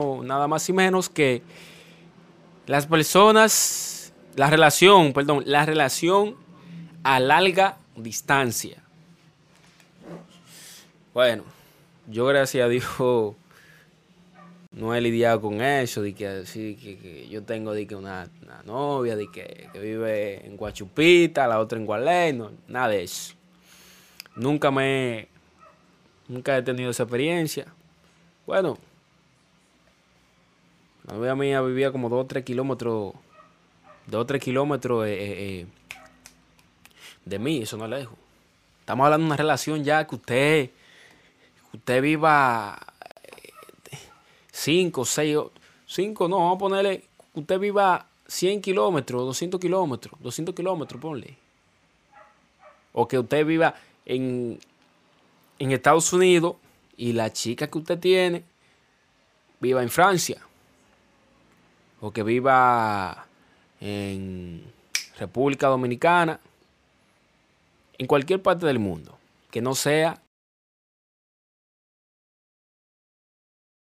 nada más y menos que las personas, la relación, perdón, la relación a larga distancia. Bueno, yo gracias a Dios no he lidiado con eso, de que, así, que, yo tengo de que una, novia de que, vive en Guachupita, la otra en Gualey, no, nada de eso. Nunca me, nunca he tenido esa experiencia. Bueno, la novia mía vivía como 2 o 3 kilómetros, 2 o 3 kilómetros eh, eh, eh, de mí, eso no es lejos. Estamos hablando de una relación ya que usted, usted viva 5, 6, 5, no, vamos a ponerle, que usted viva 100 kilómetros, 200 kilómetros, 200 kilómetros, ponle. O que usted viva en, en Estados Unidos y la chica que usted tiene viva en Francia o que viva en República Dominicana, en cualquier parte del mundo, que no sea